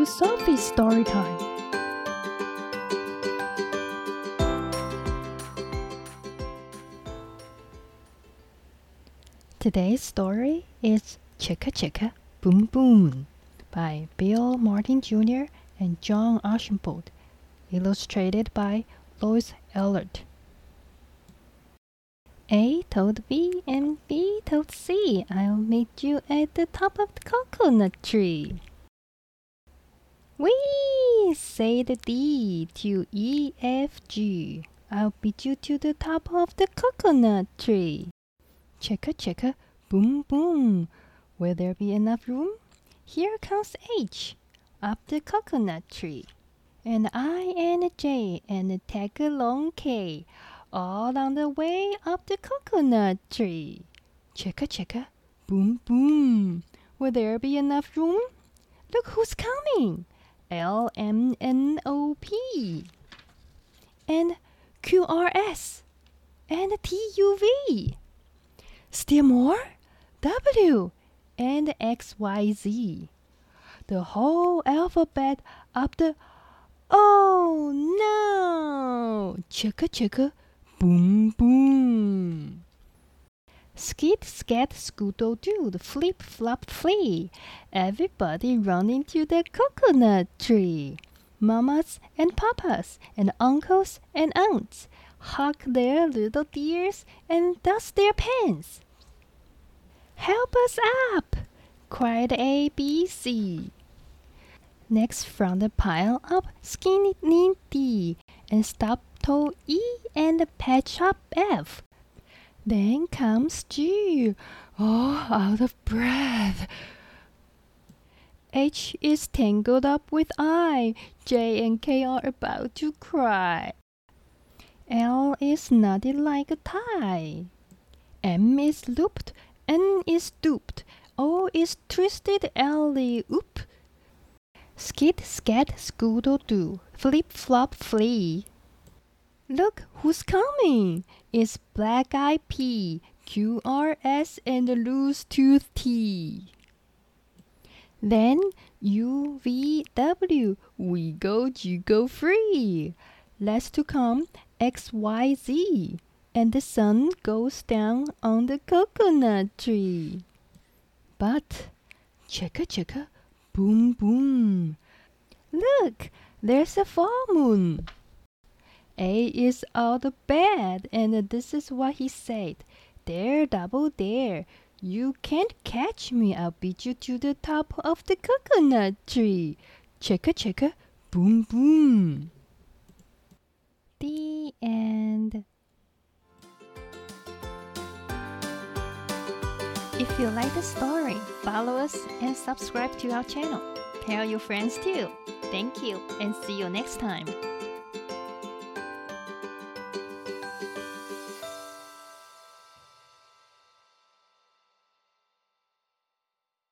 to Sophie's story time. Today's story is Chicka Chicka Boom Boom by Bill Martin Jr. and John Archambault, illustrated by Lois Ehlert. A told B and B told C, I'll meet you at the top of the coconut tree. Wee, said D to E, F, G. I'll beat you to the top of the coconut tree. Chicka chicka, boom boom. Will there be enough room? Here comes H, up the coconut tree. And I and J and tag along K, all on the way up the coconut tree. Chicka chicka, boom boom. Will there be enough room? Look who's coming! L M N O P and Q R S and T U V. Still more? W and X Y Z. The whole alphabet up the Oh no! Chicka chicka, boom boom. Skid, scat, scoodle doo, flip, flop, flee. Everybody running to the coconut tree. Mamas and papas and uncles and aunts hug their little dears and dust their pants. Help us up! cried A, B, C. Next from the pile up, skinny D and stop toe E and patch up F. Then comes G, all out of breath. H is tangled up with I. J and K are about to cry. L is knotted like a tie. M is looped. N is duped. O is twisted alley oop. Skid, scat, scoodle doo. Flip, flop, flee. Look who's coming! It's Black Eye P, Q R S, and Loose Tooth T. Then U V W, we go G go free. Last to come X Y Z, and the sun goes down on the coconut tree. But chicka chicka, boom boom. Look, there's a full moon. A is out of bed, and this is what he said. There, double dare. You can't catch me. I'll beat you to the top of the coconut tree. Chicka chicka, boom boom. The end. If you like the story, follow us and subscribe to our channel. Tell your friends too. Thank you and see you next time.